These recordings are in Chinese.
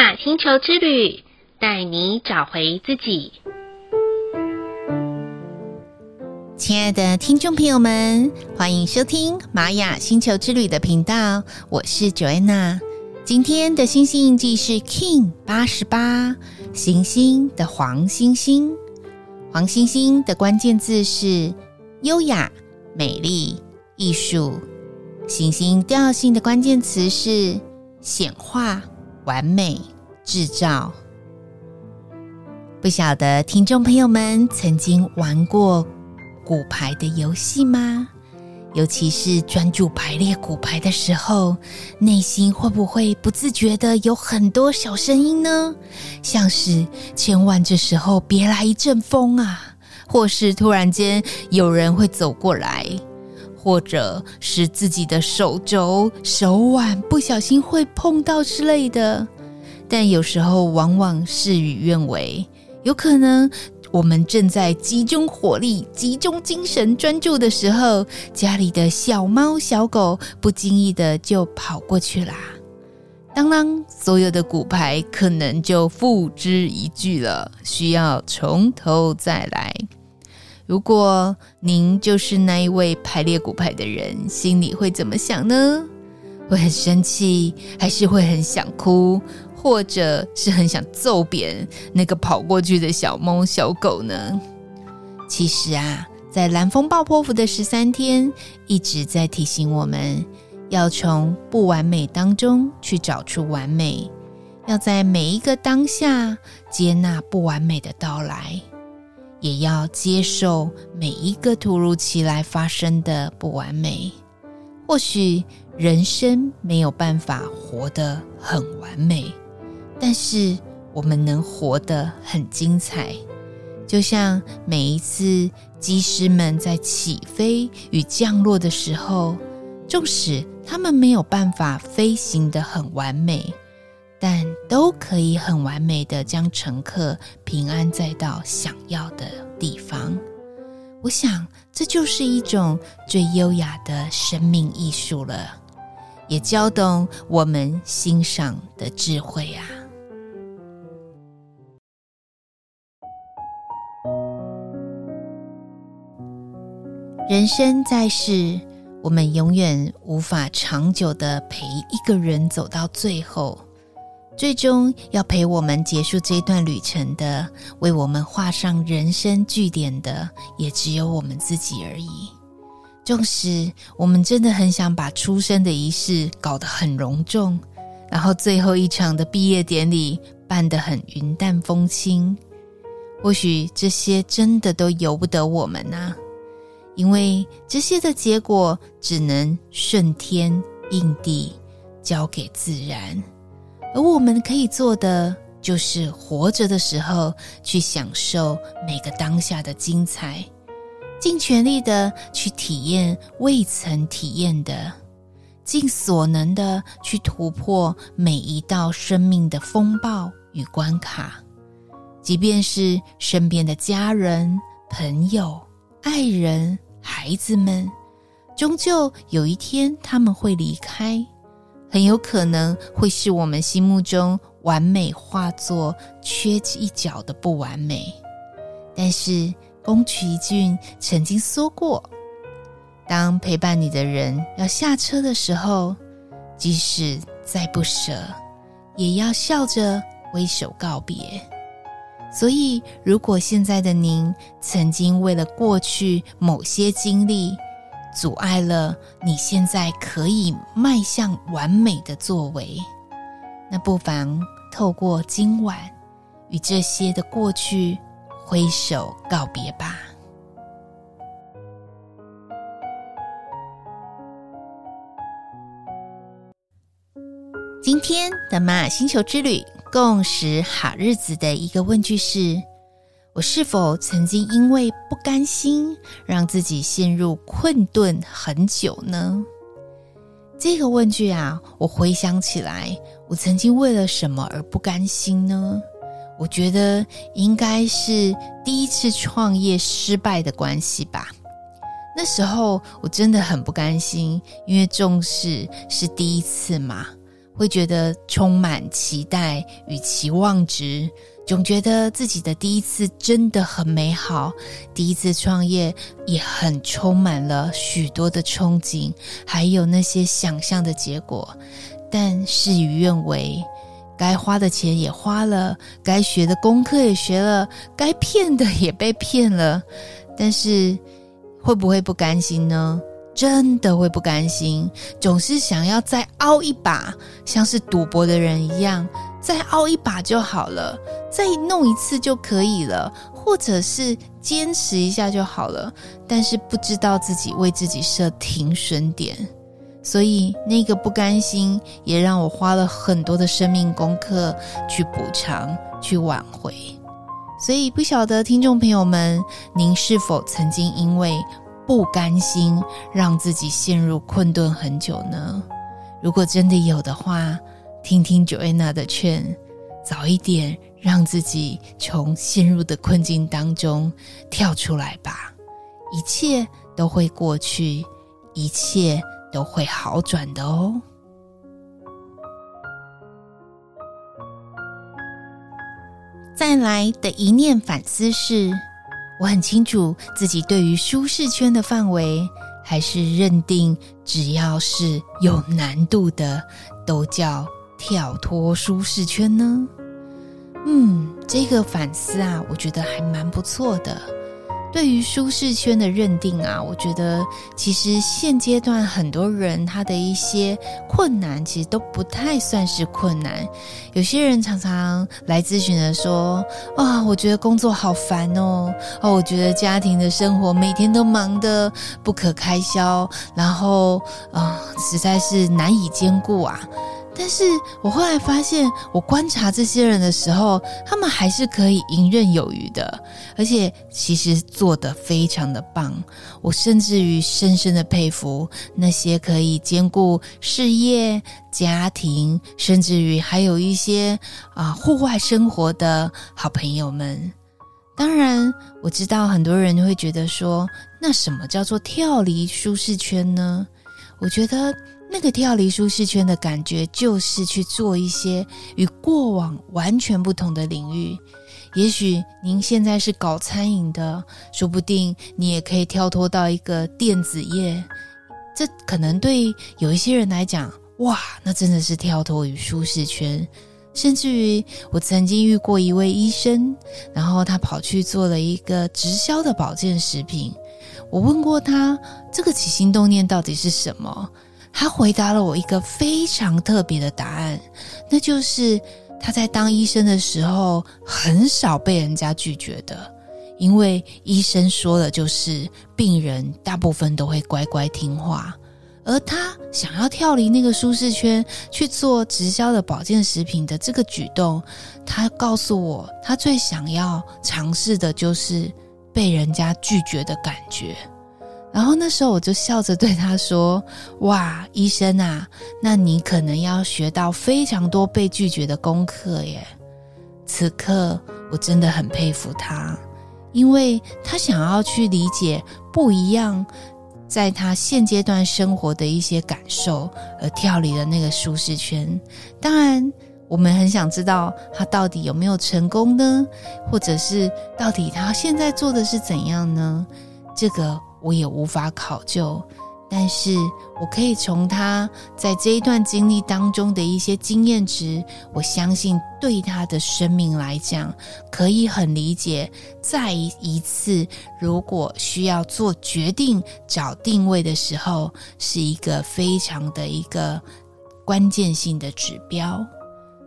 雅星球之旅，带你找回自己。亲爱的听众朋友们，欢迎收听玛雅星球之旅的频道，我是 Joanna。今天的星星印记是 King 八十八，行星的黄星星。黄星星的关键字是优雅、美丽、艺术。行星调性的关键词是显化、完美、制造。不晓得听众朋友们曾经玩过骨牌的游戏吗？尤其是专注排列骨牌的时候，内心会不会不自觉的有很多小声音呢？像是千万这时候别来一阵风啊，或是突然间有人会走过来，或者是自己的手肘、手腕不小心会碰到之类的。但有时候往往事与愿违，有可能。我们正在集中火力、集中精神、专注的时候，家里的小猫小狗不经意的就跑过去啦。当当，所有的骨牌可能就付之一炬了，需要从头再来。如果您就是那一位排列骨牌的人，心里会怎么想呢？会很生气，还是会很想哭？或者是很想揍扁那个跑过去的小猫小狗呢？其实啊，在蓝风暴波符的十三天，一直在提醒我们，要从不完美当中去找出完美，要在每一个当下接纳不完美的到来，也要接受每一个突如其来发生的不完美。或许人生没有办法活得很完美。但是我们能活得很精彩，就像每一次机师们在起飞与降落的时候，纵使他们没有办法飞行得很完美，但都可以很完美的将乘客平安载到想要的地方。我想，这就是一种最优雅的生命艺术了，也教懂我们欣赏的智慧啊。人生在世，我们永远无法长久的陪一个人走到最后，最终要陪我们结束这段旅程的，为我们画上人生句点的，也只有我们自己而已。纵使我们真的很想把出生的仪式搞得很隆重，然后最后一场的毕业典礼办得很云淡风轻，或许这些真的都由不得我们啊。因为这些的结果只能顺天应地，交给自然，而我们可以做的就是活着的时候去享受每个当下的精彩，尽全力的去体验未曾体验的，尽所能的去突破每一道生命的风暴与关卡，即便是身边的家人、朋友、爱人。孩子们，终究有一天他们会离开，很有可能会是我们心目中完美化作缺一角的不完美。但是宫崎骏曾经说过，当陪伴你的人要下车的时候，即使再不舍，也要笑着挥手告别。所以，如果现在的您曾经为了过去某些经历，阻碍了你现在可以迈向完美的作为，那不妨透过今晚与这些的过去挥手告别吧。今天的玛雅星球之旅。共识好日子的一个问句是：我是否曾经因为不甘心，让自己陷入困顿很久呢？这个问句啊，我回想起来，我曾经为了什么而不甘心呢？我觉得应该是第一次创业失败的关系吧。那时候我真的很不甘心，因为重视是第一次嘛。会觉得充满期待与期望值，总觉得自己的第一次真的很美好，第一次创业也很充满了许多的憧憬，还有那些想象的结果。但事与愿违，该花的钱也花了，该学的功课也学了，该骗的也被骗了。但是会不会不甘心呢？真的会不甘心，总是想要再凹一把，像是赌博的人一样，再凹一把就好了，再弄一次就可以了，或者是坚持一下就好了。但是不知道自己为自己设停损点，所以那个不甘心也让我花了很多的生命功课去补偿、去挽回。所以不晓得听众朋友们，您是否曾经因为不甘心让自己陷入困顿很久呢？如果真的有的话，听听 Joanna 的劝，早一点让自己从陷入的困境当中跳出来吧，一切都会过去，一切都会好转的哦。再来的一念反思是。我很清楚自己对于舒适圈的范围，还是认定只要是有难度的，都叫跳脱舒适圈呢？嗯，这个反思啊，我觉得还蛮不错的。对于舒适圈的认定啊，我觉得其实现阶段很多人他的一些困难，其实都不太算是困难。有些人常常来咨询的说：“啊，我觉得工作好烦哦，哦，我觉得家庭的生活每天都忙得不可开销，然后啊，实在是难以兼顾啊。”但是我后来发现，我观察这些人的时候，他们还是可以游刃有余的，而且其实做得非常的棒。我甚至于深深的佩服那些可以兼顾事业、家庭，甚至于还有一些啊户外生活的好朋友们。当然，我知道很多人会觉得说，那什么叫做跳离舒适圈呢？我觉得。那个跳离舒适圈的感觉，就是去做一些与过往完全不同的领域。也许您现在是搞餐饮的，说不定你也可以跳脱到一个电子业。这可能对有一些人来讲，哇，那真的是跳脱于舒适圈。甚至于，我曾经遇过一位医生，然后他跑去做了一个直销的保健食品。我问过他，这个起心动念到底是什么？他回答了我一个非常特别的答案，那就是他在当医生的时候很少被人家拒绝的，因为医生说的就是病人大部分都会乖乖听话，而他想要跳离那个舒适圈去做直销的保健食品的这个举动，他告诉我他最想要尝试的就是被人家拒绝的感觉。然后那时候我就笑着对他说：“ 哇，医生啊，那你可能要学到非常多被拒绝的功课耶。”此刻我真的很佩服他，因为他想要去理解不一样，在他现阶段生活的一些感受，而跳离了那个舒适圈。当然，我们很想知道他到底有没有成功呢？或者是到底他现在做的是怎样呢？这个。我也无法考究，但是我可以从他在这一段经历当中的一些经验值，我相信对他的生命来讲，可以很理解。再一次，如果需要做决定、找定位的时候，是一个非常的一个关键性的指标。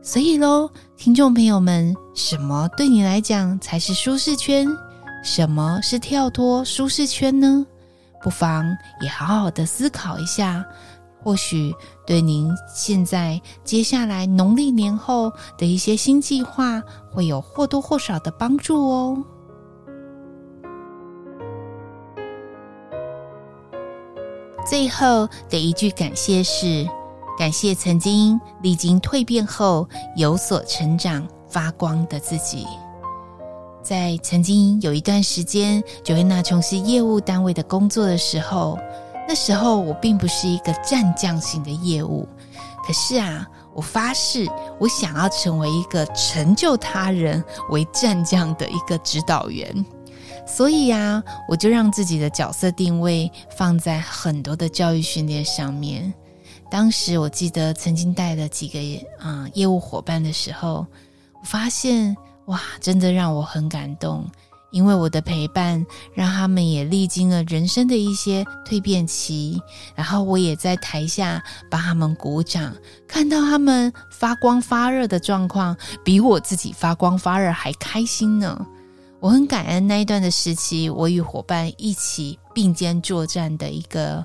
所以喽，听众朋友们，什么对你来讲才是舒适圈？什么是跳脱舒适圈呢？不妨也好好的思考一下，或许对您现在接下来农历年后的一些新计划会有或多或少的帮助哦。最后的一句感谢是：感谢曾经历经蜕变后有所成长、发光的自己。在曾经有一段时间，Joanna 从事业务单位的工作的时候，那时候我并不是一个战将型的业务，可是啊，我发誓，我想要成为一个成就他人为战将的一个指导员。所以呀，我就让自己的角色定位放在很多的教育训练上面。当时我记得曾经带了几个啊、嗯、业务伙伴的时候，我发现哇，真的让我很感动。因为我的陪伴，让他们也历经了人生的一些蜕变期，然后我也在台下帮他们鼓掌，看到他们发光发热的状况，比我自己发光发热还开心呢。我很感恩那一段的时期，我与伙伴一起并肩作战的一个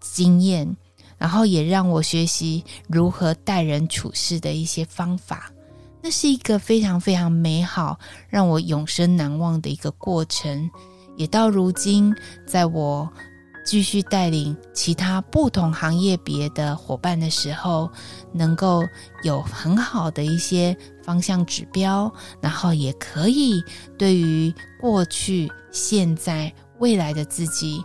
经验，然后也让我学习如何待人处事的一些方法。那是一个非常非常美好，让我永生难忘的一个过程。也到如今，在我继续带领其他不同行业别的伙伴的时候，能够有很好的一些方向指标，然后也可以对于过去、现在、未来的自己，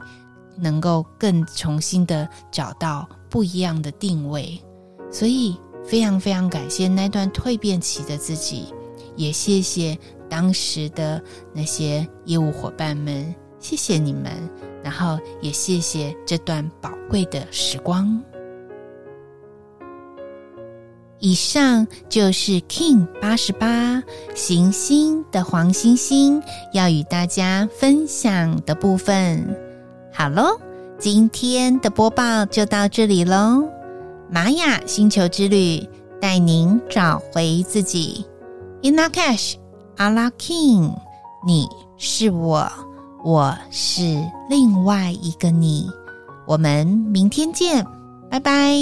能够更重新的找到不一样的定位。所以。非常非常感谢那段蜕变期的自己，也谢谢当时的那些业务伙伴们，谢谢你们，然后也谢谢这段宝贵的时光。以上就是 Kin 八十八行星的黄星星要与大家分享的部分。好喽，今天的播报就到这里喽。玛雅星球之旅，带您找回自己。Inna Cash, Ala King，你是我，我是另外一个你。我们明天见，拜拜。